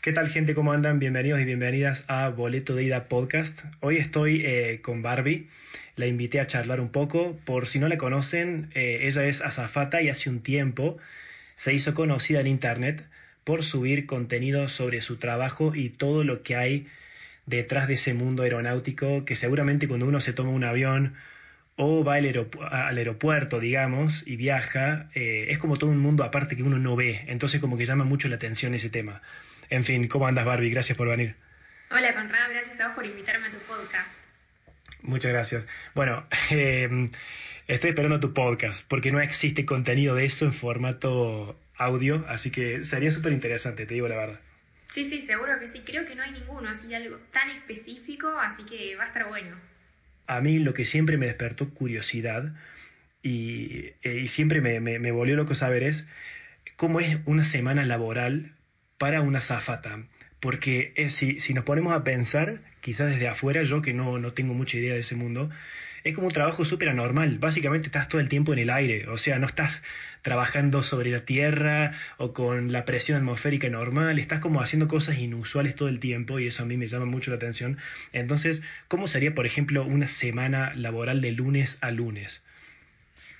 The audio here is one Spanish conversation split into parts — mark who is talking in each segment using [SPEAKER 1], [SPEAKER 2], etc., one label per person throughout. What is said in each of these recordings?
[SPEAKER 1] ¿Qué tal gente? ¿Cómo andan? Bienvenidos y bienvenidas a Boleto de Ida Podcast. Hoy estoy eh, con Barbie. La invité a charlar un poco. Por si no la conocen, eh, ella es azafata y hace un tiempo se hizo conocida en Internet por subir contenido sobre su trabajo y todo lo que hay detrás de ese mundo aeronáutico que seguramente cuando uno se toma un avión o va al, aeropuerto, digamos, y viaja, eh, es como todo un mundo aparte que uno no ve. Entonces como que llama mucho la atención ese tema. En fin, ¿cómo andas Barbie? Gracias por venir.
[SPEAKER 2] Hola Conrado, gracias a vos por invitarme a tu podcast.
[SPEAKER 1] Muchas gracias. Bueno, em, estoy esperando tu podcast porque no existe contenido de eso en formato audio, así que sería súper interesante, te digo la verdad.
[SPEAKER 2] Sí, sí, seguro que sí. Creo que no hay ninguno así algo tan específico, así que va a estar bueno.
[SPEAKER 1] A mí lo que siempre me despertó curiosidad y, eh, siempre me, me, me volvió loco saber es cómo es una semana laboral para una zafata. Porque eh, si, si, nos ponemos a pensar, quizás desde afuera, yo que no, no tengo mucha idea de ese mundo, es como un trabajo súper anormal. Básicamente estás todo el tiempo en el aire, o sea, no estás trabajando sobre la tierra o con la presión atmosférica normal, estás como haciendo cosas inusuales todo el tiempo y eso a mí me llama mucho la atención. Entonces, ¿cómo sería, por ejemplo, una semana laboral de lunes a lunes?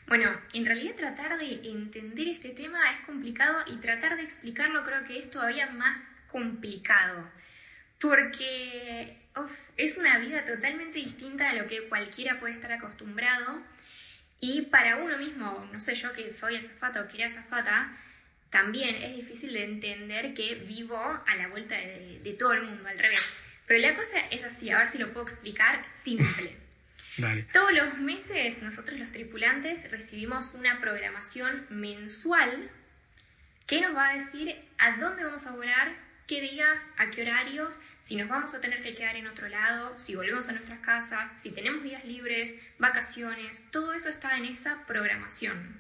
[SPEAKER 2] Bueno, en realidad tratar de entender este tema es complicado y tratar de explicarlo creo que es todavía más complicado. Porque es una vida totalmente distinta a lo que cualquiera puede estar acostumbrado. Y para uno mismo, no sé yo que soy azafata o que era azafata, también es difícil de entender que vivo a la vuelta de, de todo el mundo, al revés. Pero la cosa es así, a ver si lo puedo explicar simple. Todos los meses nosotros los tripulantes recibimos una programación mensual que nos va a decir a dónde vamos a volar, qué días, a qué horarios, si nos vamos a tener que quedar en otro lado, si volvemos a nuestras casas, si tenemos días libres, vacaciones, todo eso está en esa programación.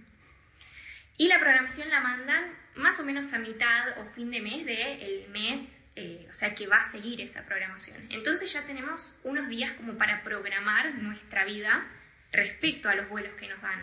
[SPEAKER 2] Y la programación la mandan más o menos a mitad o fin de mes del el mes eh, o sea que va a seguir esa programación. Entonces ya tenemos unos días como para programar nuestra vida respecto a los vuelos que nos dan.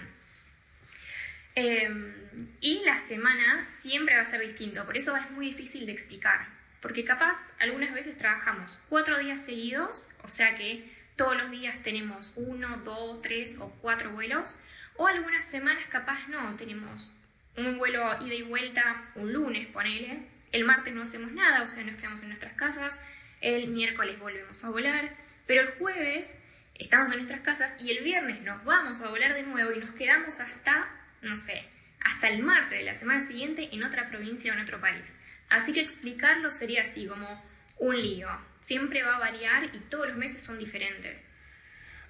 [SPEAKER 2] Em, y la semana siempre va a ser distinto, por eso es muy difícil de explicar, porque capaz algunas veces trabajamos cuatro días seguidos, o sea que todos los días tenemos uno, dos, tres o cuatro vuelos, o algunas semanas capaz no, tenemos un vuelo ida y vuelta un lunes, ponele, el martes no hacemos nada, o sea, nos quedamos en nuestras casas. El miércoles volvemos a volar. Pero el jueves estamos en nuestras casas y el viernes nos vamos a volar de nuevo y nos quedamos hasta, no sé, hasta el martes de la semana siguiente en otra provincia o en otro país. Así que explicarlo sería así, como un lío. Siempre va a variar y todos los meses son diferentes.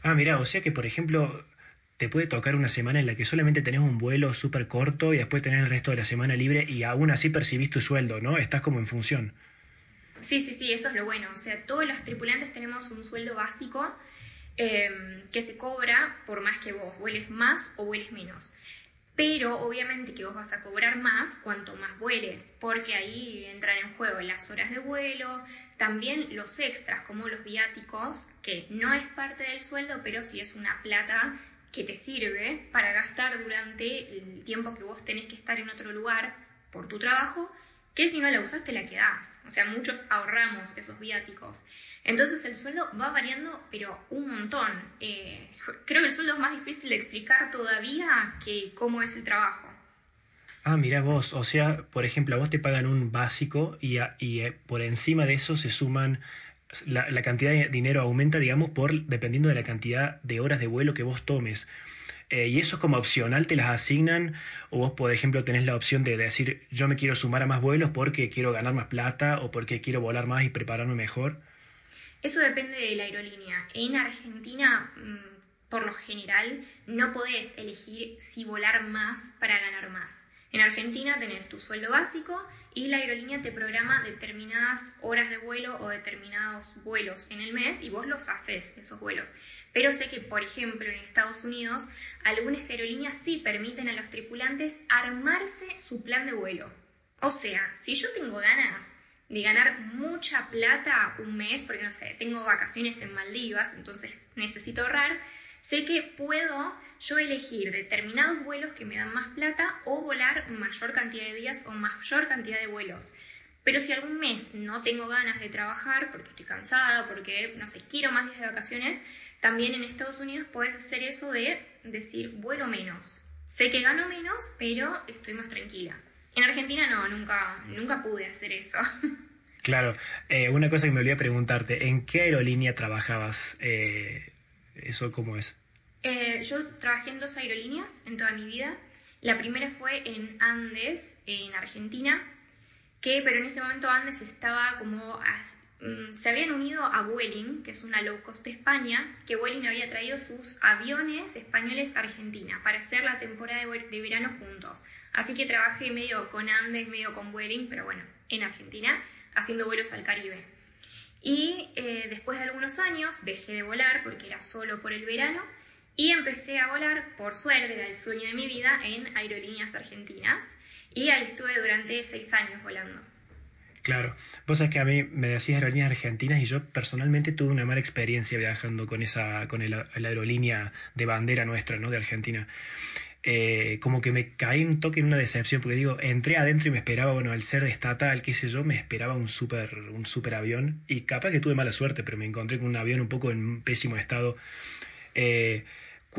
[SPEAKER 1] Ah, mira, o sea que, por ejemplo, te puede tocar una semana en la que solamente tenés un vuelo súper corto y después tenés el resto de la semana libre y aún así percibís tu sueldo, ¿no? Estás como en función.
[SPEAKER 2] Sí, sí, sí, eso es lo bueno. O sea, todos los tripulantes tenemos un sueldo básico eh, que se cobra por más que vos vueles más o vueles menos. Pero obviamente que vos vas a cobrar más cuanto más vueles, porque ahí entran en juego las horas de vuelo, también los extras como los viáticos, que no es parte del sueldo, pero sí es una plata que te sirve para gastar durante el tiempo que vos tenés que estar en otro lugar por tu trabajo, que si no la usas te la quedás. O sea, muchos ahorramos esos viáticos. Entonces el sueldo va variando, pero un montón. Eh, creo que el sueldo es más difícil de explicar todavía que cómo es el trabajo.
[SPEAKER 1] Ah, mira vos, o sea, por ejemplo, a vos te pagan un básico y, eh, por encima de eso se suman la, cantidad de dinero aumenta, digamos, por dependiendo de la cantidad de horas de vuelo que vos tomes. Eh, y eso es como opcional, te las asignan, o vos, por ejemplo, tenés la opción de decir, yo me quiero sumar a más vuelos porque quiero ganar más plata o porque quiero volar más y prepararme mejor.
[SPEAKER 2] Eso depende de la aerolínea. En Argentina, mm, por lo general, no podés elegir si volar más para ganar más. En Argentina tenés tu sueldo básico y la aerolínea te programa determinadas horas de vuelo o determinados vuelos en el mes y vos los haces, esos vuelos. Pero sé que, por ejemplo, en Estados Unidos, algunas aerolíneas sí permiten a los tripulantes armarse su plan de vuelo. O sea, si yo tengo ganas de ganar mucha plata un mes, porque no sé, tengo vacaciones en Maldivas, entonces necesito ahorrar, sé que puedo yo elegir determinados vuelos que me dan más plata o volar mayor cantidad de días o mayor cantidad de vuelos. Pero si algún mes no tengo ganas de trabajar porque estoy cansada, porque, no sé, quiero más días de vacaciones, también en Estados Unidos puedes hacer eso de decir, vuelo menos. Sé que gano menos, pero estoy más tranquila. En Argentina no, nunca, nunca pude hacer eso.
[SPEAKER 1] Claro, eh, una cosa que me olvidé preguntarte, ¿en qué aerolínea trabajabas? Eh, ¿Eso cómo es?
[SPEAKER 2] Eh, yo trabajé en dos aerolíneas en toda mi vida. La primera fue en Andes, en Argentina, que pero en ese momento Andes estaba como... Mm, se habían unido a Vueling, que es una low cost de España, que Vueling había traído sus aviones españoles a Argentina para hacer la temporada de, verano juntos. Así que trabajé medio con Andes, medio con Vueling, pero bueno, en Argentina, haciendo vuelos al Caribe. Y eh, después de algunos años dejé de volar porque era solo por el verano y empecé a volar, por suerte, era el sueño de mi vida, en aerolíneas argentinas. Y ahí estuve durante seis años volando.
[SPEAKER 1] Claro, vos sabés que a mí me decías aerolíneas argentinas y yo personalmente tuve una mala experiencia viajando con esa, con la aerolínea de bandera nuestra, ¿no? De Argentina. Eh, como que me caí un toque en una decepción, porque digo, entré adentro y me esperaba, bueno, al ser estatal, qué sé yo, me esperaba un super, un super avión, y capaz que tuve mala suerte, pero me encontré con un avión un poco en pésimo estado. Eh,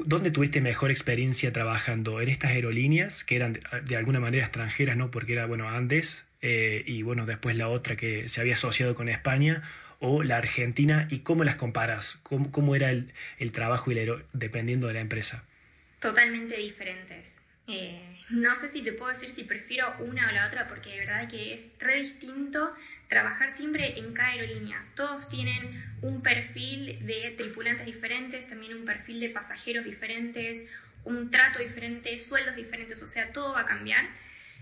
[SPEAKER 1] ¿Dónde tuviste mejor experiencia trabajando? ¿En estas aerolíneas que eran de alguna manera extranjeras, no? Porque era, bueno, Andes eh, y, bueno, después la otra que se había asociado con España o la Argentina y cómo las comparas? ¿Cómo, cómo era el, el trabajo y dependiendo de la empresa?
[SPEAKER 2] Totalmente diferentes. Eh, no sé si te puedo decir si prefiero una o la otra porque de verdad que es re distinto trabajar siempre en cada aerolínea. Todos tienen un perfil de tripulantes diferentes, también un perfil de pasajeros diferentes, un trato diferente, sueldos diferentes, o sea, todo va a cambiar.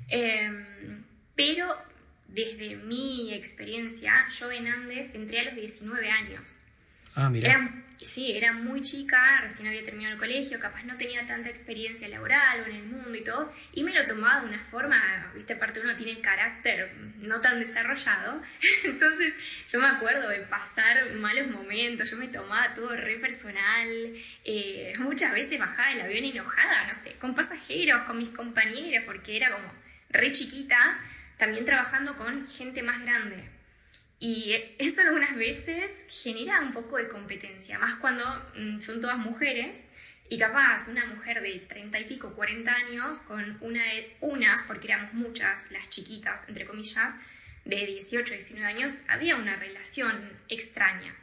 [SPEAKER 2] Em, pero desde mi experiencia, yo en Andes entré a los 19 años.
[SPEAKER 1] Ah, mira.
[SPEAKER 2] sí, era muy chica, recién había terminado el colegio, capaz no tenía tanta experiencia laboral o en el mundo y todo, y me lo tomaba de una forma, viste, aparte uno tiene carácter no tan desarrollado, entonces yo me acuerdo de pasar malos momentos, yo me tomaba todo re personal, eh, muchas veces bajaba del avión enojada, no sé, con pasajeros, con mis compañeros, porque era como re chiquita, también trabajando con gente más grande. Y eso algunas veces genera un poco de competencia, más cuando mm, son todas mujeres y capaz una mujer de 30 y pico, 40 años, con una unas, porque éramos muchas, las chiquitas, entre comillas, de 18, 19 años, había una relación extraña.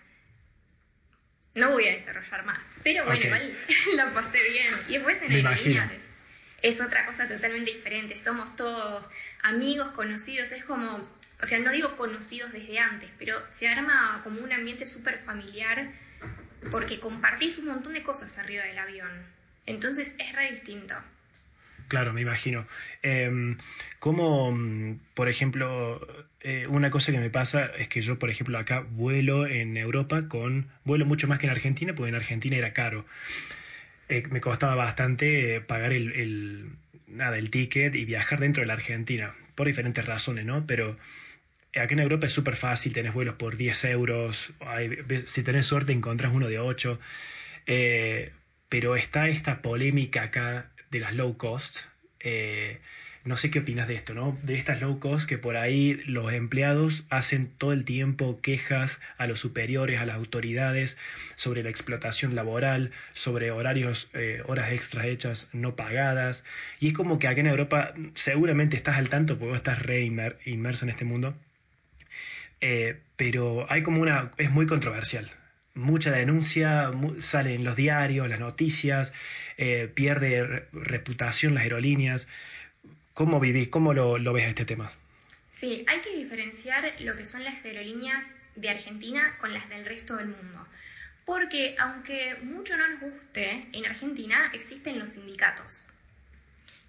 [SPEAKER 2] No voy a desarrollar más, pero bueno, igual la pasé bien. Y después en aerolíneas es otra cosa totalmente diferente. Somos todos amigos, conocidos, es como o sea, no digo conocidos desde antes, pero se arma como un ambiente súper familiar porque compartís un montón de cosas arriba del avión. Entonces es re distinto.
[SPEAKER 1] Claro, me imagino. Eh, como, por ejemplo, eh, una cosa que me pasa es que yo, por ejemplo, acá vuelo en Europa con, vuelo mucho más que en Argentina, porque en Argentina era caro. Eh, me costaba bastante eh, pagar el, el, nada, el ticket y viajar dentro de la Argentina, por diferentes razones, ¿no? Pero Aquí en Europa es súper fácil, tenés vuelos por 10 euros, si tenés suerte encontrás uno de 8, eh, pero está esta polémica acá de las low cost. Eh, no sé qué opinas de esto, ¿no? De estas low cost que por ahí los empleados hacen todo el tiempo quejas a los superiores, a las autoridades sobre la explotación laboral, sobre horarios, eh, horas extras hechas no pagadas. Y es como que aquí en Europa seguramente estás al tanto porque vos estás re inmersa en este mundo eh, pero hay como una, es muy controversial. Mucha denuncia, sale en los diarios, las noticias, eh, pierde reputación las aerolíneas. ¿Cómo vivís? ¿Cómo lo, lo ves este tema?
[SPEAKER 2] Sí, hay que diferenciar lo que son las aerolíneas de Argentina con las del resto del mundo. Porque aunque mucho no nos guste, en Argentina existen los sindicatos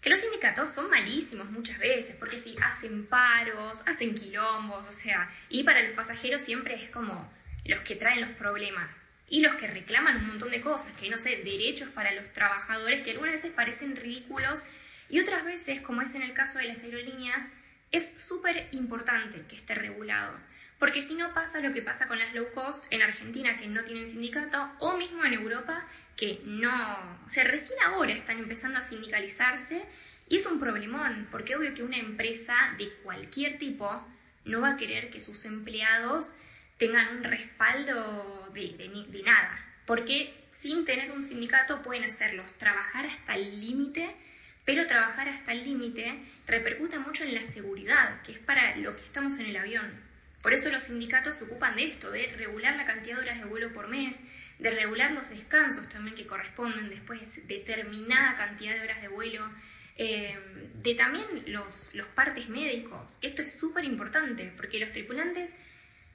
[SPEAKER 2] que los sindicatos son malísimos muchas veces, porque si hacen paros, hacen quilombos, o sea, y para los pasajeros siempre es como los que traen los problemas y los que reclaman un montón de cosas, que no sé, derechos para los trabajadores que algunas veces parecen ridículos y otras veces, como es en el caso de las aerolíneas, es súper importante que esté regulado. Porque si no pasa lo que pasa con las low cost en Argentina que no tienen sindicato o mismo en Europa que no, o sea, recién ahora están empezando a sindicalizarse y es un problemón, porque obvio que una empresa de cualquier tipo no va a querer que sus empleados tengan un respaldo de, de nada, porque sin tener un sindicato pueden hacerlos trabajar hasta el límite, pero trabajar hasta el límite repercute mucho en la seguridad, que es para lo que estamos en el avión. Por eso los sindicatos se ocupan de esto, de regular la cantidad de horas de vuelo por mes, de regular los descansos también que corresponden después de determinada cantidad de horas de vuelo, eh, de también los, los partes médicos, que esto es súper importante, porque los tripulantes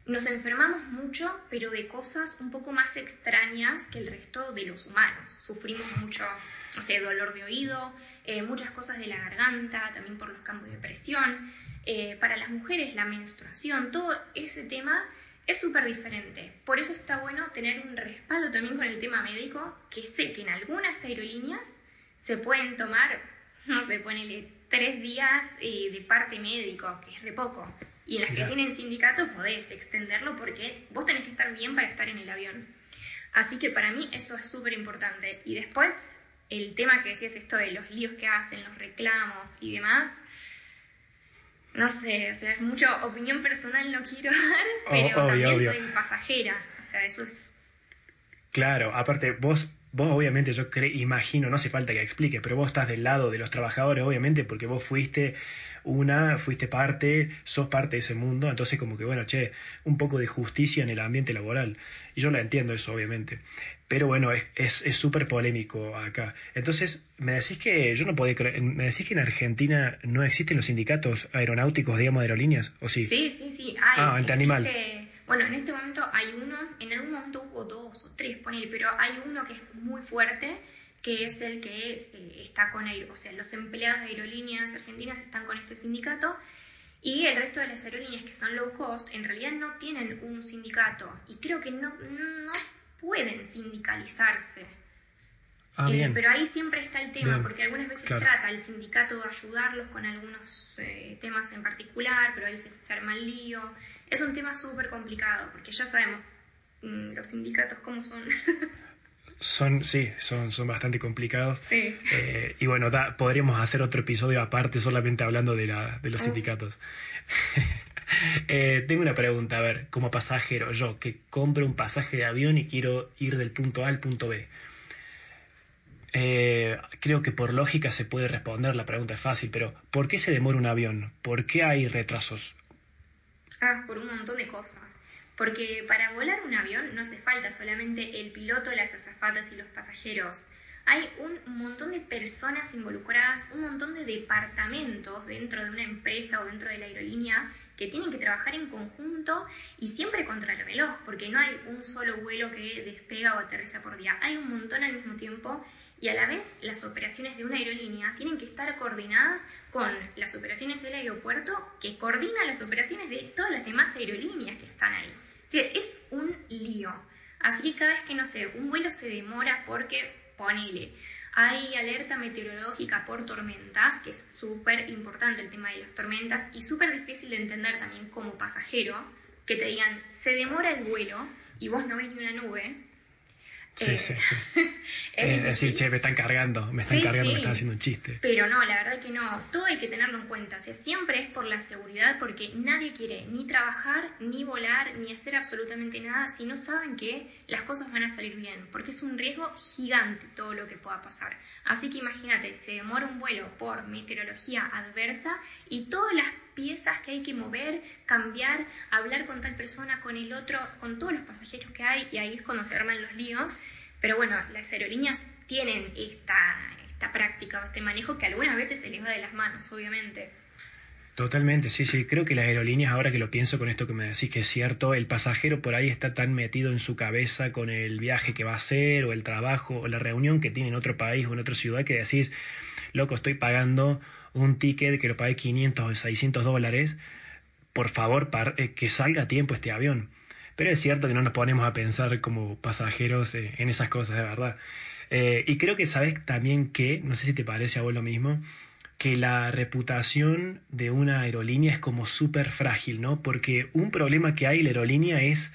[SPEAKER 2] nos enfermamos mucho, pero de cosas un poco más extrañas que el resto de los humanos. Sufrimos mucho, o sea, dolor de oído, eh, muchas cosas de la garganta, también por los campos de presión. Eh, para las mujeres, la menstruación, todo ese tema es súper diferente. Por eso está bueno tener un respaldo también con el tema médico, que sé que en algunas aerolíneas se pueden tomar, no sé, ponele tres días eh, de parte médico, que es re poco. Y en las que tienen sindicato podés extenderlo porque vos tenés que estar bien para estar en el avión. Así que para mí eso es súper importante. Y después, el tema que decías esto de los líos que hacen, los reclamos y demás, no sé, o sea, es mucha opinión personal, no quiero dar, pero también soy pasajera, o sea, eso es...
[SPEAKER 1] Claro, aparte vos Vos obviamente yo imagino, no hace falta que explique, pero vos estás del lado de los trabajadores, obviamente, porque vos fuiste una, fuiste parte, sos parte de ese mundo, entonces como que bueno, che, un poco de justicia en el ambiente laboral. Y yo la entiendo eso, obviamente. Pero bueno, es súper es, polémico acá. Entonces, me decís que, yo no puedo creer, me decís que en Argentina no existen los sindicatos aeronáuticos, digamos, de aerolíneas, ¿o sí?
[SPEAKER 2] Sí, sí, sí, hay.
[SPEAKER 1] Ah, animal.
[SPEAKER 2] Bueno, en este momento hay uno, en algún momento hubo dos o tres, ponele, pero hay uno que es muy fuerte, que es el que eh, está con, o sea, los empleados de aerolíneas argentinas están con este sindicato y el resto de las aerolíneas que son low cost en realidad no tienen un sindicato y creo que no, no pueden sindicalizarse. Ah, eh, pero ahí siempre está el tema, porque algunas veces trata el sindicato de ayudarlos con algunos eh, temas en particular, pero ahí se, se arma el lío. Es un tema súper complicado, porque ya sabemos mm, los sindicatos cómo son.
[SPEAKER 1] son, sí, son, son bastante complicados. Eh, y bueno, podríamos hacer otro episodio aparte solamente hablando de, la, de los ah. sindicatos. tengo una pregunta, a ver, como pasajero, yo que compro un pasaje de avión y quiero ir del punto A al punto B. Eh, creo que por lógica se puede responder, la pregunta es fácil, pero ¿por qué se demora un avión? ¿Por qué hay retrasos?
[SPEAKER 2] Ah, por un montón de cosas. Porque para volar un avión no hace falta solamente el piloto, las azafatas y los pasajeros. Hay un montón de personas involucradas, un montón de departamentos dentro de una empresa o dentro de la aerolínea que tienen que trabajar en conjunto y siempre contra el reloj, porque no hay un solo vuelo que despega o aterriza por día. Hay un montón al mismo tiempo y a la vez las operaciones de una aerolínea tienen que estar coordinadas con las operaciones del aeropuerto que coordina las operaciones de todas las demás aerolíneas que están ahí. Es un lío. Así que cada vez que, no sé, un vuelo se demora porque, ponele, hay alerta meteorológica por tormentas, que es súper importante el tema de las tormentas y súper difícil de entender también como pasajero, que te digan, se demora el vuelo y vos no ves ni una nube,
[SPEAKER 1] Sí, sí, sí. es decir, che, me están cargando, me están cargando, me están haciendo un chiste.
[SPEAKER 2] Pero no, la verdad que no, todo hay que tenerlo en cuenta. O sea, siempre es por la seguridad porque nadie quiere ni trabajar, ni volar, ni hacer absolutamente nada si no saben que las cosas van a salir bien, porque es un riesgo gigante todo lo que pueda pasar. Así que imagínate, se demora un vuelo por meteorología adversa y todas las piezas que hay que mover, cambiar, hablar con tal persona, con el otro, con todos los pasajeros que hay, y ahí es cuando se arman los líos. Pero bueno, las aerolíneas tienen esta, esta práctica o este manejo que algunas veces se les va de las manos, obviamente.
[SPEAKER 1] Totalmente, sí, sí. Creo que las aerolíneas, ahora que lo pienso con esto que me decís que es cierto, el pasajero por ahí está tan metido en su cabeza con el viaje que va a hacer, o el trabajo, o la reunión que tiene en otro país o en otra ciudad, que decís, loco, estoy pagando un ticket que lo pagué 500 o 600 dólares, por favor, eh, que salga a tiempo este avión. Pero es cierto que no nos ponemos a pensar como pasajeros eh, en esas cosas, de verdad. Eh, y creo que sabes también que, no sé si te parece a vos lo mismo, que la reputación de una aerolínea es como súper frágil, ¿no? Porque un problema que hay en la aerolínea es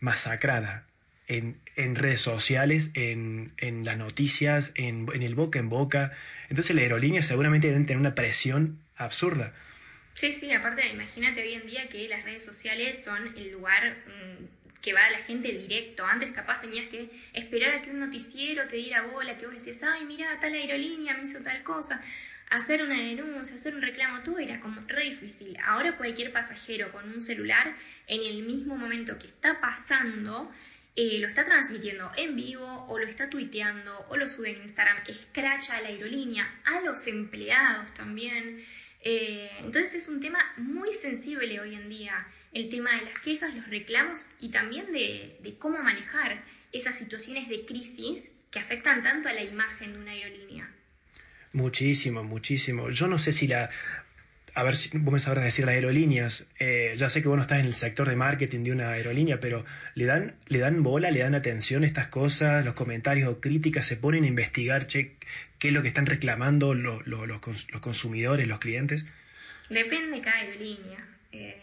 [SPEAKER 1] masacrada en, en redes sociales, en, las noticias, en, el boca en boca. Entonces la aerolínea seguramente debe tener una presión absurda.
[SPEAKER 2] Sí, sí, aparte imagínate hoy en día que las redes sociales son el lugar mm, que va a la gente directo. Antes capaz tenías que esperar a que un noticiero te diera bola, que vos decías, ay, mira, tal aerolínea me hizo tal cosa hacer una denuncia, hacer un reclamo, todo era como re difícil. Ahora cualquier pasajero con un celular, en el mismo momento que está pasando, eh, lo está transmitiendo en vivo o lo está tuiteando o lo sube en Instagram, escracha a la aerolínea, a los empleados también. Eh, entonces es un tema muy sensible hoy en día, el tema de las quejas, los reclamos y también de, de cómo manejar esas situaciones de crisis que afectan tanto a la imagen de una aerolínea.
[SPEAKER 1] Muchísimo, muchísimo. Yo no sé si la... A ver si vos me sabrás decir las aerolíneas. Eh, ya sé que vos no estás en el sector de marketing de una aerolínea, pero ¿le dan, ¿le dan bola, le dan atención a estas cosas? ¿Los comentarios o críticas se ponen a investigar che, qué es lo que están reclamando los, los, consumidores, los clientes?
[SPEAKER 2] Depende de cada aerolínea. Eh,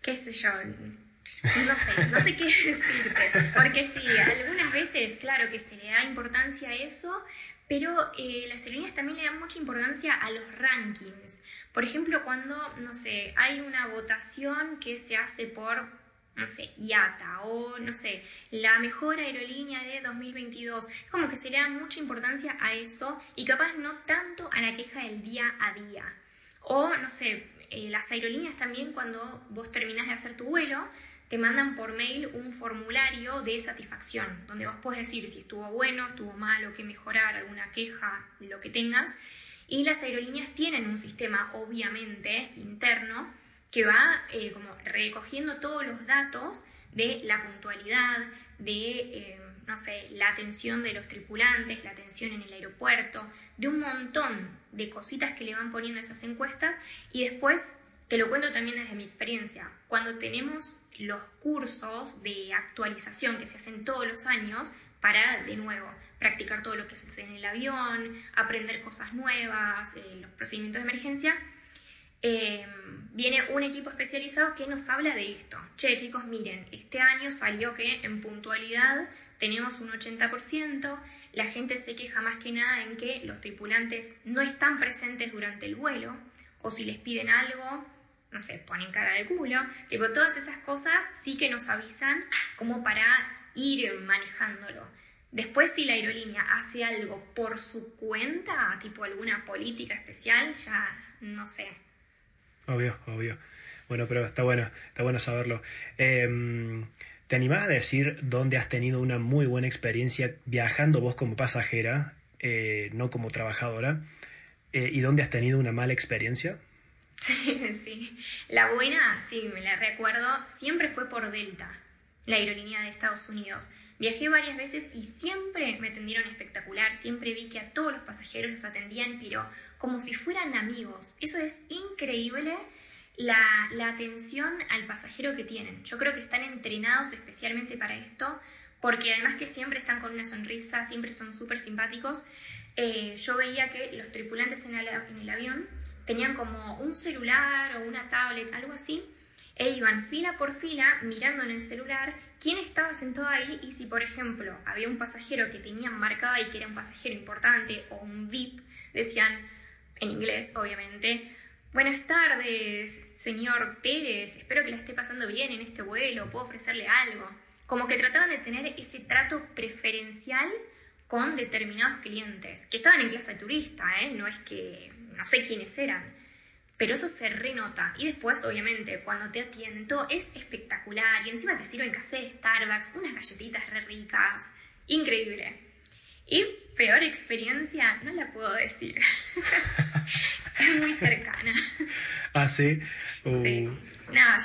[SPEAKER 2] ¿Qué sé yo? No sé, no sé qué decirte. Porque sí, algunas veces, claro que se le da importancia a eso, pero eh, las aerolíneas también le dan mucha importancia a los rankings. Por ejemplo, cuando, no sé, hay una votación que se hace por, no sé, IATA o, no sé, la mejor aerolínea de 2022, como que se le da mucha importancia a eso y capaz no tanto a la queja del día a día. O, no sé, eh, las aerolíneas también cuando vos terminás de hacer tu vuelo, te mandan por mail un formulario de satisfacción, donde vos podés decir si estuvo bueno, estuvo malo, qué mejorar, alguna queja, lo que tengas. Y las aerolíneas tienen un sistema, obviamente, interno, que va eh, como recogiendo todos los datos de la puntualidad, de, eh, no sé, la atención de los tripulantes, la atención en el aeropuerto, de un montón de cositas que le van poniendo esas encuestas y después te lo cuento también desde mi experiencia. Cuando tenemos los cursos de actualización que se hacen todos los años para, de nuevo, practicar todo lo que se hace en el avión, aprender cosas nuevas, eh, los procedimientos de emergencia, eh, viene un equipo especializado que nos habla de esto. Che, chicos, miren, este año salió que en puntualidad tenemos un 80%, la gente se queja más que nada en que los tripulantes no están presentes durante el vuelo, o si les piden algo, no sé, ponen cara de culo, tipo, todas esas cosas sí que nos avisan como para ir manejándolo. Después si la aerolínea hace algo por su cuenta, tipo alguna política especial, ya no sé.
[SPEAKER 1] Obvio, obvio. Bueno, pero está bueno, está bueno saberlo. Em, ¿Te animás a decir dónde has tenido una muy buena experiencia viajando vos como pasajera, eh, no como trabajadora, eh, y dónde has tenido una mala experiencia?
[SPEAKER 2] Sí, sí. La buena, sí, me la recuerdo, siempre fue por Delta, la aerolínea de Estados Unidos. Viajé varias veces y siempre me atendieron espectacular, siempre vi que a todos los pasajeros los atendían, pero como si fueran amigos. Eso es increíble la, la atención al pasajero que tienen. Yo creo que están entrenados especialmente para esto, porque además que siempre están con una sonrisa, siempre son súper simpáticos. Eh, yo veía que los tripulantes en el, en el avión tenían como un celular o una tablet, algo así, e iban fila por fila mirando en el celular quién estaba sentado ahí y si, por ejemplo, había un pasajero que tenían marcado ahí que era un pasajero importante o un VIP, decían, en inglés obviamente, buenas tardes, señor Pérez, espero que la esté pasando bien en este vuelo, puedo ofrecerle algo. Como que trataban de tener ese trato preferencial con determinados clientes, que estaban en clase turista, ¿eh? no es que no sé quiénes eran, pero eso se renota. Y después, obviamente, cuando te atienden, todo es espectacular y encima te sirven café de Starbucks, unas galletitas re ricas, increíble. Y peor experiencia, no la puedo decir. es muy cercana.
[SPEAKER 1] Ah, sí.
[SPEAKER 2] sí.
[SPEAKER 1] Uh.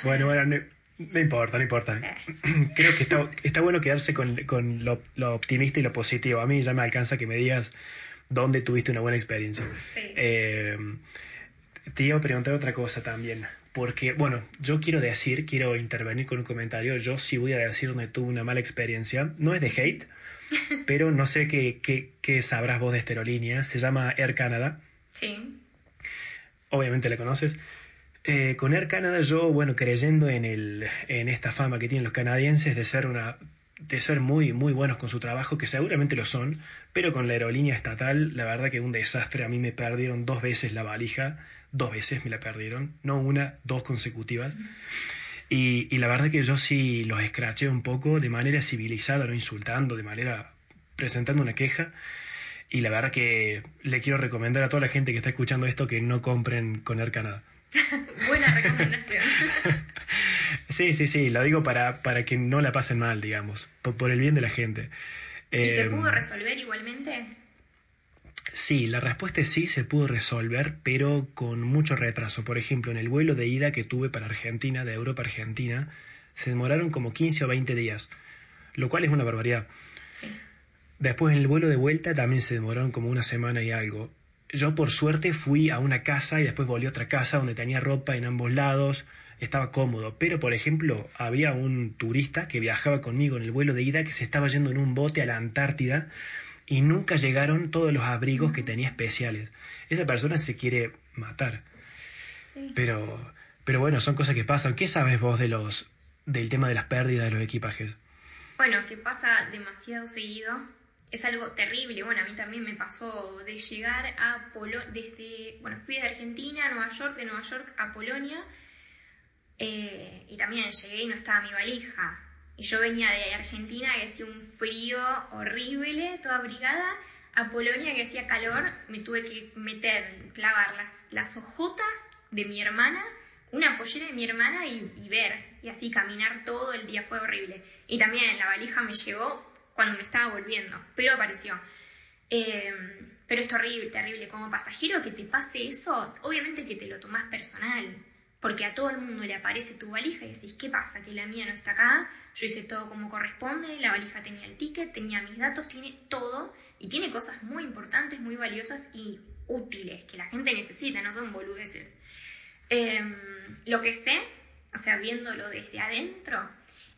[SPEAKER 1] bueno, bueno, no importa, no importa. Eh. Creo que está, está bueno quedarse con, con lo, lo, optimista y lo positivo. A mí ya me alcanza que me digas dónde tuviste una buena experiencia.
[SPEAKER 2] Sí.
[SPEAKER 1] Eh, te iba a preguntar otra cosa también. Porque, bueno, yo quiero decir, quiero intervenir con un comentario. Yo sí voy a decir donde tuve una mala experiencia. No es de hate, pero no sé qué, qué, qué sabrás vos de esta aerolínea. Se llama Air Canada.
[SPEAKER 2] Sí.
[SPEAKER 1] Obviamente la conoces. Eh, con Air Canada yo, bueno, creyendo en, el, en esta fama que tienen los canadienses de ser una de ser muy muy buenos con su trabajo, que seguramente lo son, pero con la aerolínea estatal, la verdad que un desastre, a mí me perdieron dos veces la valija dos veces me la perdieron, no una, dos consecutivas. Y, y la verdad que yo sí los escraché un poco de manera civilizada, no insultando, de manera presentando una queja. Y la verdad que le quiero recomendar a toda la gente que está escuchando esto que no compren con Air Canada.
[SPEAKER 2] Buena recomendación.
[SPEAKER 1] sí, sí, sí, lo digo para, para que no la pasen mal, digamos, por, el bien de la gente.
[SPEAKER 2] ¿Y se pudo em, resolver igualmente?
[SPEAKER 1] Sí, la respuesta es sí, se pudo resolver, pero con mucho retraso. Por ejemplo, en el vuelo de ida que tuve para Argentina, de Europa a Argentina, se demoraron como 15 o 20 días, lo cual es una barbaridad. Sí. Después en el vuelo de vuelta también se demoraron como una semana y algo. Yo por suerte fui a una casa y después volví a otra casa donde tenía ropa en ambos lados, estaba cómodo. Pero por ejemplo había un turista que viajaba conmigo en el vuelo de ida que se estaba yendo en un bote a la Antártida y nunca llegaron todos los abrigos que tenía especiales. Esa persona se quiere matar. Sí. Pero, pero bueno, son cosas que pasan. ¿Qué sabes vos de los, del tema de las pérdidas de los equipajes?
[SPEAKER 2] Bueno, que pasa demasiado seguido es algo terrible. Bueno, a mí también me pasó de llegar a Polonia, desde, bueno, fui de Argentina a Nueva York, de Nueva York a Polonia, eh, y también llegué y no estaba mi valija. Y yo venía de Argentina que hacía un frío horrible, toda abrigada, a Polonia que hacía calor, me tuve que meter, clavar las, las hojotas de mi hermana, una pollera de mi hermana y, ver, y así caminar todo el día fue horrible. Y también la valija me llegó cuando me estaba volviendo, pero apareció. Eh, pero es terrible, terrible. Como pasajero que te pase eso, obviamente que te lo tomas personal, porque a todo el mundo le aparece tu valija y decís, ¿qué pasa? Que la mía no está acá, yo hice todo como corresponde, la valija tenía el ticket, tenía mis datos, tiene todo y tiene cosas muy importantes, muy valiosas y útiles que la gente necesita, no son boludeces. Em, lo que sé, o sea, viéndolo desde adentro,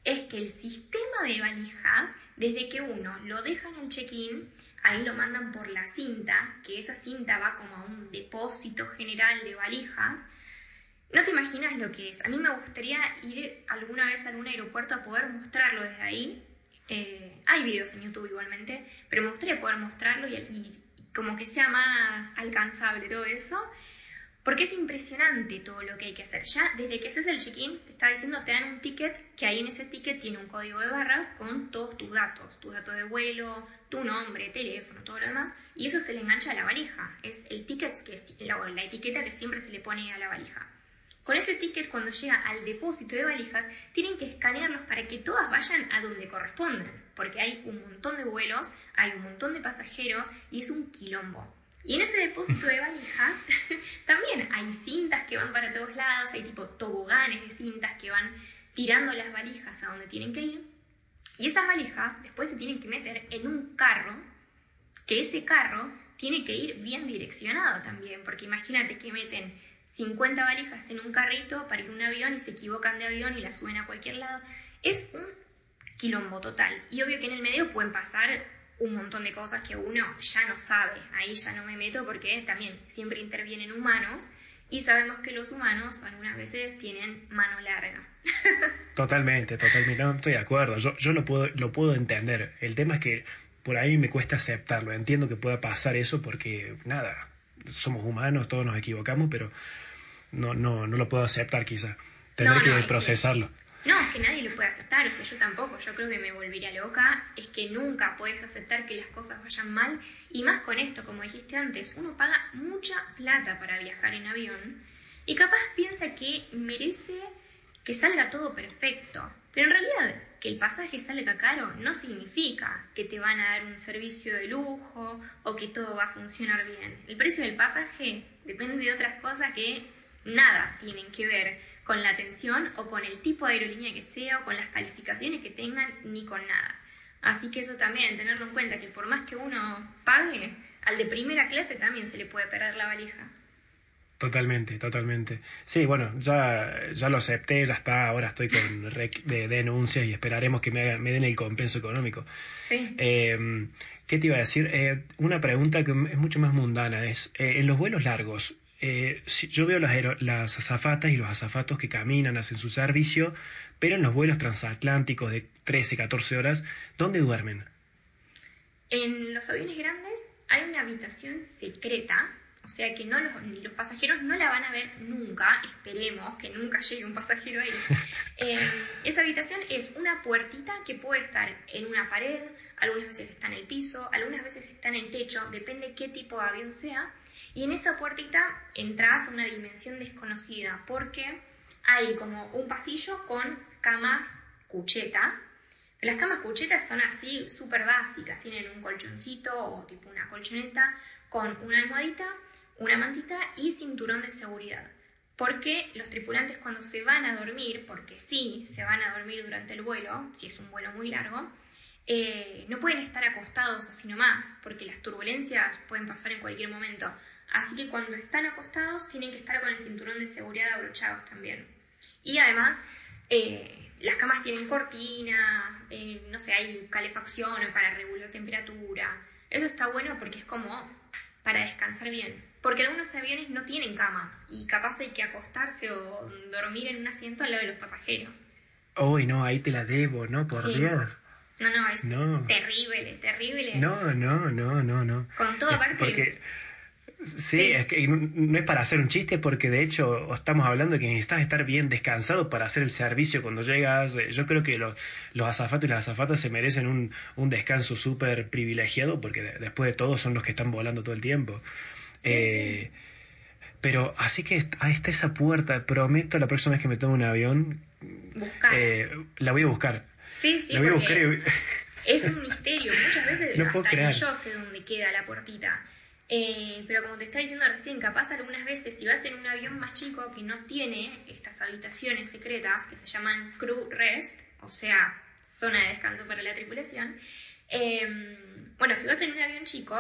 [SPEAKER 2] es que el sistema de valijas, desde que uno lo deja en el check-in, ahí lo mandan por la cinta, que esa cinta va como a un depósito general de valijas, no te imaginas lo que es. A mí me gustaría ir alguna vez a algún aeropuerto a poder mostrarlo desde ahí. Eh, hay videos en YouTube igualmente, pero me gustaría poder mostrarlo y, como que sea más alcanzable todo eso. Porque es impresionante todo lo que hay que hacer. Ya desde que haces el check-in, te está diciendo, te dan un ticket, que ahí en ese ticket tiene un código de barras con todos tus datos, tus datos de vuelo, tu nombre, teléfono, todo lo demás, y eso se le engancha a la valija. Es el ticket, que la, la etiqueta que siempre se le pone a la valija. Con ese ticket, cuando llega al depósito de valijas, tienen que escanearlos para que todas vayan a donde corresponden, porque hay un montón de vuelos, hay un montón de pasajeros y es un quilombo. Y en ese depósito de valijas también hay cintas que van para todos lados, hay tipo toboganes de cintas que van tirando las valijas a donde tienen que ir. Y esas valijas después se tienen que meter en un carro, que ese carro tiene que ir bien direccionado también, porque imagínate que meten 50 valijas en un carrito para ir a un avión y se equivocan de avión y la suben a cualquier lado. Es un quilombo total. Y obvio que en el medio pueden pasar un montón de cosas que uno ya no sabe. Ahí ya no me meto porque también siempre intervienen humanos y sabemos que los humanos algunas veces tienen mano larga.
[SPEAKER 1] Totalmente, totalmente, no estoy de acuerdo. Yo, yo lo, puedo, lo puedo entender. El tema es que por ahí me cuesta aceptarlo. Entiendo que pueda pasar eso porque, nada, somos humanos, todos nos equivocamos, pero no, no, no lo puedo aceptar quizá. Tendré que procesarlo.
[SPEAKER 2] No, es que nadie lo puede aceptar, o sea, yo tampoco, yo creo que me volvería loca, es que nunca puedes aceptar que las cosas vayan mal, y más con esto, como dijiste antes, uno paga mucha plata para viajar en avión, y capaz piensa que merece que salga todo perfecto, pero en realidad que el pasaje salga caro no significa que te van a dar un servicio de lujo o que todo va a funcionar bien. El precio del pasaje depende de otras cosas que nada tienen que ver con la atención o con el tipo de aerolínea que sea o con las calificaciones que tengan ni con nada. Así que eso también, tenerlo en cuenta, que por más que uno pague, al de primera clase también se le puede perder la valija.
[SPEAKER 1] Totalmente, totalmente. Sí, bueno, ya, ya lo acepté, ya está, ahora estoy con de, denuncias y esperaremos que me, me den el compenso económico.
[SPEAKER 2] Sí.
[SPEAKER 1] Eh, ¿Qué te iba a decir? Eh, una pregunta que es mucho más mundana es, eh, en los vuelos largos, eh, yo veo las, las azafatas y los azafatos que caminan, hacen su servicio, pero en los vuelos transatlánticos de 13, 14 horas, ¿dónde duermen?
[SPEAKER 2] En los aviones grandes hay una habitación secreta, o O sea que no los, los pasajeros no la van a ver nunca, esperemos que nunca llegue un pasajero ahí. Eh, esa habitación es una puertita que puede estar en una pared, algunas veces está en el piso, algunas veces está en el techo, depende qué tipo de avión sea. Y en esa puertita entras a una dimensión desconocida porque hay como un pasillo con camas cucheta. Las camas cuchetas son así súper básicas, tienen un colchoncito o tipo una colchoneta con una almohadita una mantita y cinturón de seguridad. Porque los tripulantes cuando se van a dormir, porque sí, se van a dormir durante el vuelo, si es un vuelo muy largo, eh, no pueden estar acostados así nomás, porque las turbulencias pueden pasar en cualquier momento. Así que cuando están acostados tienen que estar con el cinturón de seguridad abrochados también. Y además, eh, las camas tienen cortina, eh, no sé, hay calefacción para regular temperatura. Eso está bueno porque es como para descansar bien. Porque algunos aviones no tienen camas y capaz hay que acostarse o dormir en un asiento al lado de los pasajeros.
[SPEAKER 1] Uy, no, ahí te la debo, ¿no? Por Dios.
[SPEAKER 2] No, no, es terrible, terrible.
[SPEAKER 1] No, no, no, no, no.
[SPEAKER 2] Con todo aparte.
[SPEAKER 1] Porque Sí, es que no es para hacer un chiste porque de hecho estamos hablando de que necesitas estar bien descansado para hacer el servicio cuando llegas. Eh, yo creo que los, los azafatos y las azafatas se merecen un, un descanso súper privilegiado porque después de todo son los que están volando todo el tiempo. Eh, pero así que ahí está esa puerta. Prometo la próxima vez que me tome un avión, eh, la voy a buscar.
[SPEAKER 2] Sí, sí, la voy a buscar es un misterio. Muchas veces hasta yo sé dónde queda la puertita. Eh, pero como te estaba diciendo recién, capaz algunas veces si vas en un avión más chico que no tiene estas habitaciones secretas que se llaman crew rest, o sea, zona de descanso para la tripulación, em, bueno, si vas en un avión chico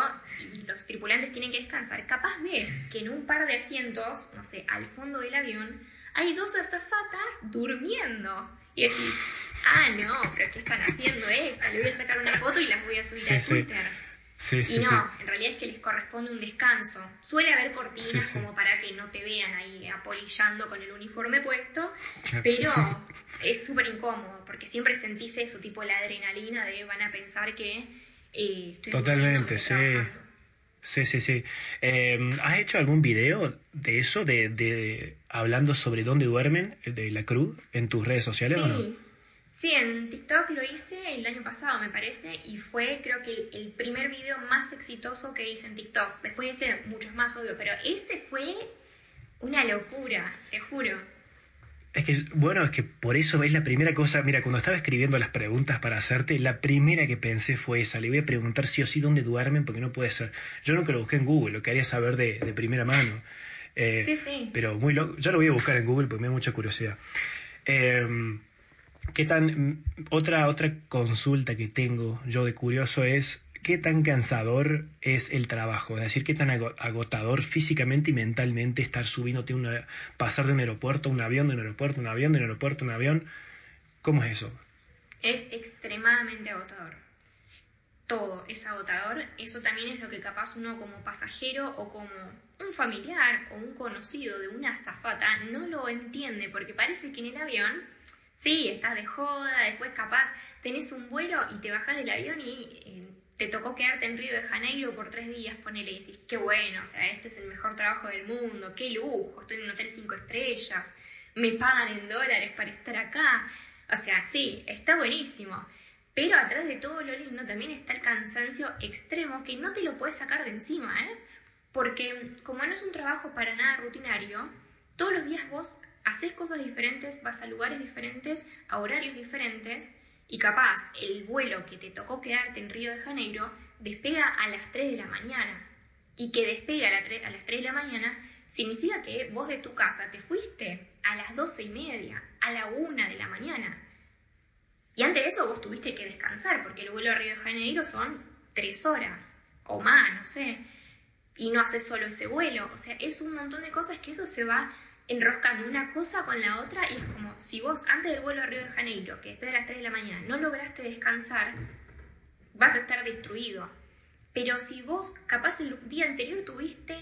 [SPEAKER 2] y los tripulantes tienen que descansar, capaz ves que en un par de asientos, no sé, al fondo del avión, hay dos azafatas durmiendo. Y decís, ah, no, pero ¿qué están haciendo esta? Le voy a sacar una foto y las voy a subir a Twitter y no, en realidad es que les corresponde un descanso. Suele haber cortinas como para que no te vean ahí apolillando con el uniforme puesto, pero es súper incómodo porque siempre sentís eso, tipo la adrenalina de van a pensar que eh, estoy
[SPEAKER 1] Totalmente, sí. Sí, sí, sí. Em, ¿Has hecho algún video de eso, de, de hablando sobre dónde duermen de la cruz en tus redes sociales o no?
[SPEAKER 2] Sí, en TikTok lo hice el año pasado, me parece, y fue creo que el, primer video más exitoso que hice en TikTok. Después hice muchos más, obvio, pero ese fue una locura, te juro.
[SPEAKER 1] Es que, bueno, es que por eso es la primera cosa, mira, cuando estaba escribiendo las preguntas para hacerte, la primera que pensé fue esa, le voy a preguntar sí o sí dónde duermen, porque no puede ser. Yo nunca lo busqué en Google, lo quería saber de, de primera mano.
[SPEAKER 2] Eh, sí, sí.
[SPEAKER 1] Pero muy loco, yo lo voy a buscar en Google porque me da mucha curiosidad. Eh, ¿Qué tan otra otra consulta que tengo yo de curioso es qué tan cansador es el trabajo, es decir, qué tan agotador físicamente y mentalmente estar subiéndote una pasar de un aeropuerto a un avión, de un aeropuerto a un avión, de un aeropuerto a un avión. ¿Cómo es eso?
[SPEAKER 2] Es extremadamente agotador. Todo es agotador. Eso también es lo que capaz uno como pasajero o como un familiar o un conocido de una azafata no lo entiende porque parece que en el avión Sí, estás de joda, después capaz tenés un vuelo y te bajás del avión y eh, te tocó quedarte en Río de Janeiro por tres días, ponele y decís, qué bueno, o sea, este es el mejor trabajo del mundo, qué lujo, estoy en un hotel cinco estrellas, me pagan en dólares para estar acá. O sea, sí, está buenísimo. Pero atrás de todo lo lindo también está el cansancio extremo que no te lo puedes sacar de encima, ¿eh? Porque como no es un trabajo para nada rutinario, todos los días vos haces cosas diferentes, vas a lugares diferentes, a horarios diferentes, y capaz el vuelo que te tocó quedarte en Río de Janeiro despega a las 3 de la mañana. Y que despega a, las 3 de la mañana significa que vos de tu casa te fuiste a las 12 y media, a la 1 de la mañana. Y antes de eso vos tuviste que descansar, porque el vuelo a Río de Janeiro son 3 horas o más, no sé. Y no haces solo ese vuelo. O sea, es un montón de cosas que eso se va enroscando una cosa con la otra y es como si vos antes del vuelo a Río de Janeiro, que después de las 3 de la mañana, no lograste descansar, vas a estar destruido. Pero si vos capaz el día anterior tuviste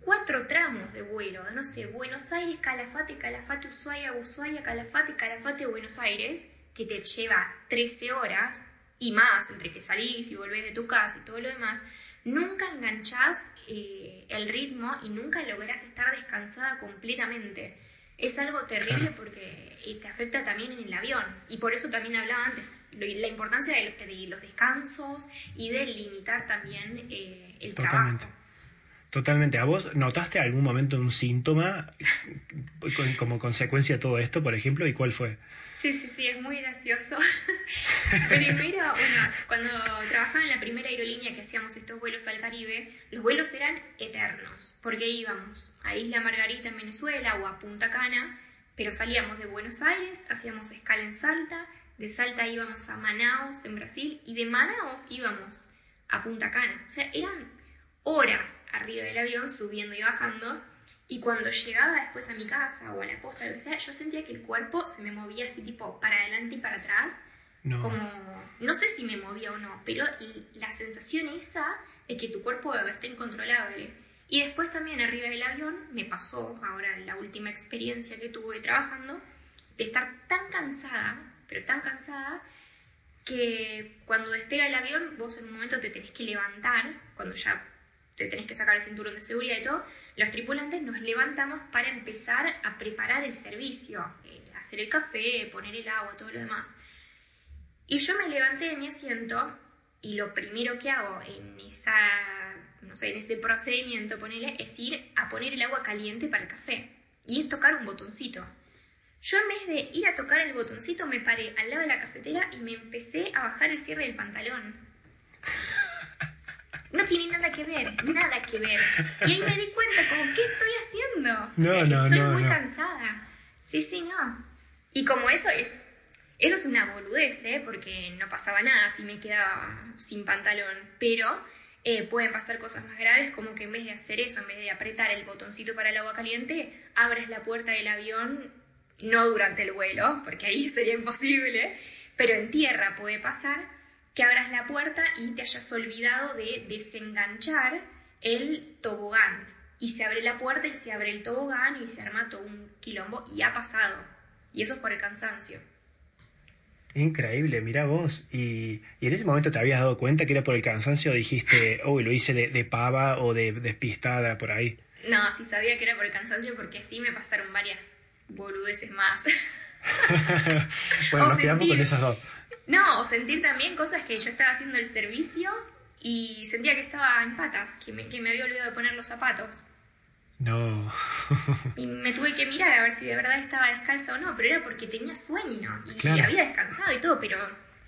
[SPEAKER 2] cuatro tramos de vuelo, no sé, Buenos Aires, Calafate, Calafate, Ushuaia, Ushuaia, Calafate, Calafate, Buenos Aires, que te lleva 13 horas y más entre que salís y volvés de tu casa y todo lo demás, nunca enganchás eh, el ritmo y nunca lográs estar descansada completamente. Es algo terrible porque eh, te afecta también en el avión. Y por eso también hablaba antes, la importancia de los, descansos y de limitar también eh, el trabajo.
[SPEAKER 1] Totalmente. ¿A vos notaste algún momento un síntoma como consecuencia de todo esto, por ejemplo? ¿Y cuál fue?
[SPEAKER 2] Sí, sí, sí, es muy gracioso. Primero, bueno, cuando trabajaba en la primera aerolínea que hacíamos estos vuelos al Caribe, los vuelos eran eternos, porque íbamos a Isla Margarita en Venezuela o a Punta Cana, pero salíamos de Buenos Aires, hacíamos escala en Salta, de Salta íbamos a Manaus en Brasil y de Manaus íbamos a Punta Cana. O sea, eran horas arriba del avión subiendo y bajando y cuando llegaba después a mi casa o a la posta, lo que sea, yo sentía que el cuerpo se me movía así tipo para adelante y para atrás. No. Como, no sé si me movía o no, pero la sensación esa de que tu cuerpo está incontrolable. Y después también arriba del avión me pasó, ahora la última experiencia que tuve trabajando, de estar tan cansada, pero tan cansada, que cuando despega el avión vos en un momento te tenés que levantar, cuando ya te tenés que sacar el cinturón de seguridad y todo, los tripulantes nos levantamos para empezar a preparar el servicio, eh, hacer el café, poner el agua, todo lo demás. Y yo me levanté de mi asiento y lo primero que hago en esa, no sé, en ese procedimiento, ponele, es ir a poner el agua caliente para el café. Y es tocar un botoncito. Yo en vez de ir a tocar el botoncito me paré al lado de la cafetera y me empecé a bajar el cierre del pantalón. No tiene nada que ver, nada que ver. Y ahí me di cuenta, como, ¿qué estoy haciendo? No, no, estoy muy cansada. Sí, sí, no. Y como eso es, eso es una boludez, ¿eh? Porque no pasaba nada si me quedaba sin pantalón. Pero eh, pueden pasar cosas más graves, como que en vez de hacer eso, en vez de apretar el botoncito para el agua caliente, abres la puerta del avión, no durante el vuelo, porque ahí sería imposible, pero en tierra puede pasar que abras la puerta y te hayas olvidado de desenganchar el tobogán. Y se abre la puerta y se abre el tobogán y se arma todo un quilombo y ha pasado. Y eso es por el cansancio.
[SPEAKER 1] Increíble, mira vos. Y, en ese momento te habías dado cuenta que era por el cansancio o dijiste, oh, lo hice de, de, pava o de despistada por ahí.
[SPEAKER 2] No, sí sabía que era por el cansancio porque así me pasaron varias boludeces más.
[SPEAKER 1] bueno, nos quedamos con esas dos.
[SPEAKER 2] No, o sentir también cosas que yo estaba haciendo el servicio y sentía que estaba en patas, que me, que me había olvidado de poner los zapatos.
[SPEAKER 1] No.
[SPEAKER 2] y me tuve que mirar a ver si de verdad estaba descalza o no, pero era porque tenía sueño y, había descansado y todo, pero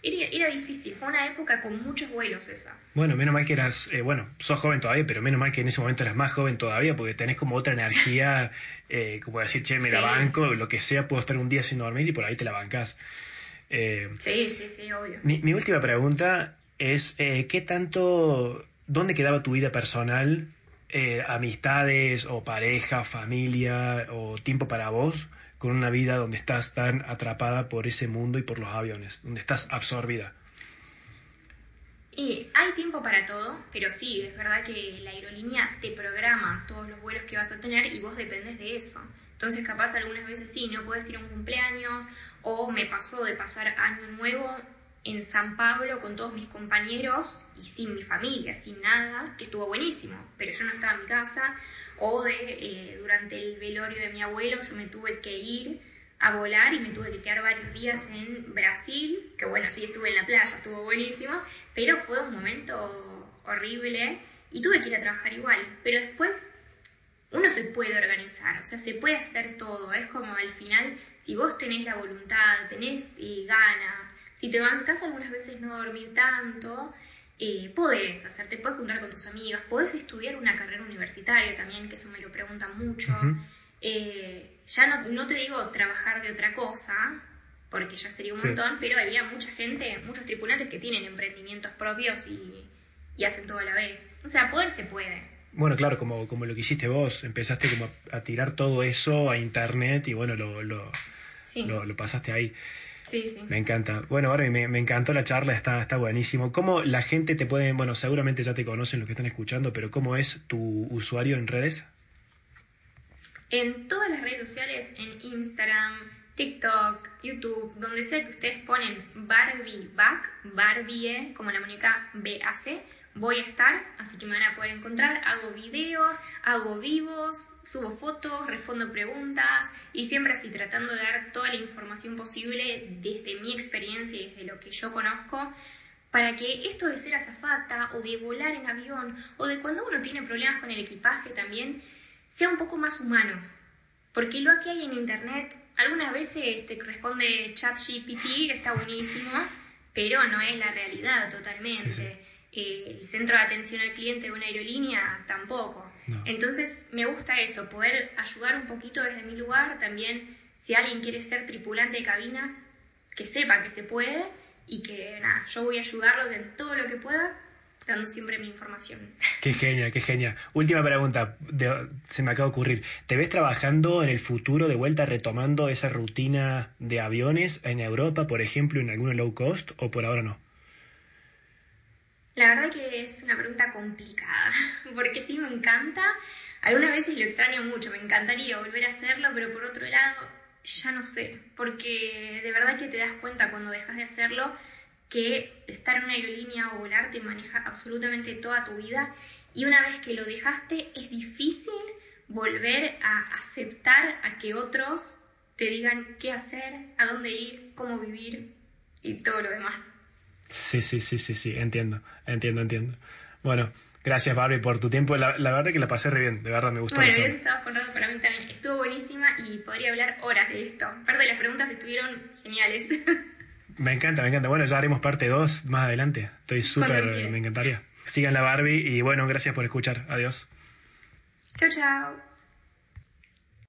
[SPEAKER 2] era, era, difícil. Fue una época con muchos vuelos esa.
[SPEAKER 1] Bueno, menos mal que eras, eh, bueno, sos joven todavía, pero menos mal que en ese momento eras más joven todavía porque tenés como otra energía, eh, como decir, che, me la banco, lo que sea, puedo estar un día sin dormir y por ahí te la bancas.
[SPEAKER 2] Eh, sí, sí, sí, obvio.
[SPEAKER 1] Mi, última pregunta es, eh, ¿qué tanto, dónde quedaba tu vida personal, eh, amistades o pareja, familia o tiempo para vos, con una vida donde estás tan atrapada por ese mundo y por los aviones, donde estás absorbida?
[SPEAKER 2] Y hay tiempo para todo, pero sí, es verdad que la aerolínea te programa todos los vuelos que vas a tener y vos dependes de eso. Entonces capaz algunas veces sí, no puedes ir a un cumpleaños o me pasó de pasar año nuevo en San Pablo con todos mis compañeros y sin mi familia, sin nada, que estuvo buenísimo, pero yo no estaba en mi casa, o de eh, durante el velorio de mi abuelo yo me tuve que ir a volar y me tuve que quedar varios días en Brasil, que bueno, sí estuve en la playa, estuvo buenísimo, pero fue un momento horrible y tuve que ir a trabajar igual, pero después uno se puede organizar, o sea, se puede hacer todo. Es como al final, si vos tenés la voluntad, tenés eh, ganas, si te bancas algunas veces no dormir tanto, eh, podés hacerte, puedes juntar con tus amigas, podés estudiar una carrera universitaria también, que eso me lo preguntan mucho. Eh, ya no, no, te digo trabajar de otra cosa, porque ya sería un montón, pero había mucha gente, muchos tripulantes que tienen emprendimientos propios y, y hacen todo a la vez. O sea, poder se puede.
[SPEAKER 1] Bueno, claro, como, como lo que hiciste vos, empezaste como a, tirar todo eso a internet y bueno, lo, lo, lo, pasaste ahí.
[SPEAKER 2] Sí, sí.
[SPEAKER 1] Me encanta. Bueno, Barbie, me, me, encantó la charla, está, está buenísimo. ¿Cómo la gente te puede, bueno, seguramente ya te conocen los que están escuchando, pero ¿cómo es tu usuario en redes?
[SPEAKER 2] En todas las redes sociales, en Instagram, TikTok, YouTube, donde sea que ustedes ponen Barbie Back, Barbie, como la muñeca BAC, voy a estar, así que me van a poder encontrar. Hago videos, hago vivos, subo fotos, respondo preguntas y siempre así tratando de dar toda la información posible desde mi experiencia y desde lo que yo conozco para que esto de ser azafata o de volar en avión o de cuando uno tiene problemas con el equipaje también sea un poco más humano. Porque lo que hay en internet algunas veces te responde ChatGPT, está buenísimo, pero no es la realidad totalmente. Eh, el centro de atención al cliente de una aerolínea tampoco. Entonces me gusta eso, poder ayudar un poquito desde mi lugar, también si alguien quiere ser tripulante de cabina, que sepa que se puede y que nada, yo voy a ayudarlo en todo lo que pueda dando siempre mi información.
[SPEAKER 1] Qué genia, qué genia. Última pregunta, se me acaba de ocurrir. ¿Te ves trabajando en el futuro de vuelta retomando esa rutina de aviones en Europa, por ejemplo, en alguno low cost o por ahora no?
[SPEAKER 2] La verdad que es una pregunta complicada, porque sí me encanta. Algunas veces lo extraño mucho, me encantaría volver a hacerlo, pero por otro lado, ya no sé, porque de verdad que te das cuenta cuando dejas de hacerlo que estar en una aerolínea o volar te maneja absolutamente toda tu vida y una vez que lo dejaste es difícil volver a aceptar a que otros te digan qué hacer, a dónde ir, cómo vivir y todo lo demás.
[SPEAKER 1] Sí, sí, sí, sí, sí, entiendo, entiendo, entiendo. Bueno, gracias Barbie por tu tiempo. La, verdad que la pasé re bien, de verdad me gustó
[SPEAKER 2] bueno, mucho. Gracias a vos, para mí también. Estuvo buenísima y podría hablar horas de esto. Aparte, las preguntas estuvieron geniales.
[SPEAKER 1] Me encanta, me encanta. Bueno, ya haremos parte 2 más adelante. Estoy súper, me encantaría. Sigan la Barbie y bueno, gracias por escuchar. Adiós.
[SPEAKER 2] Chao, chao.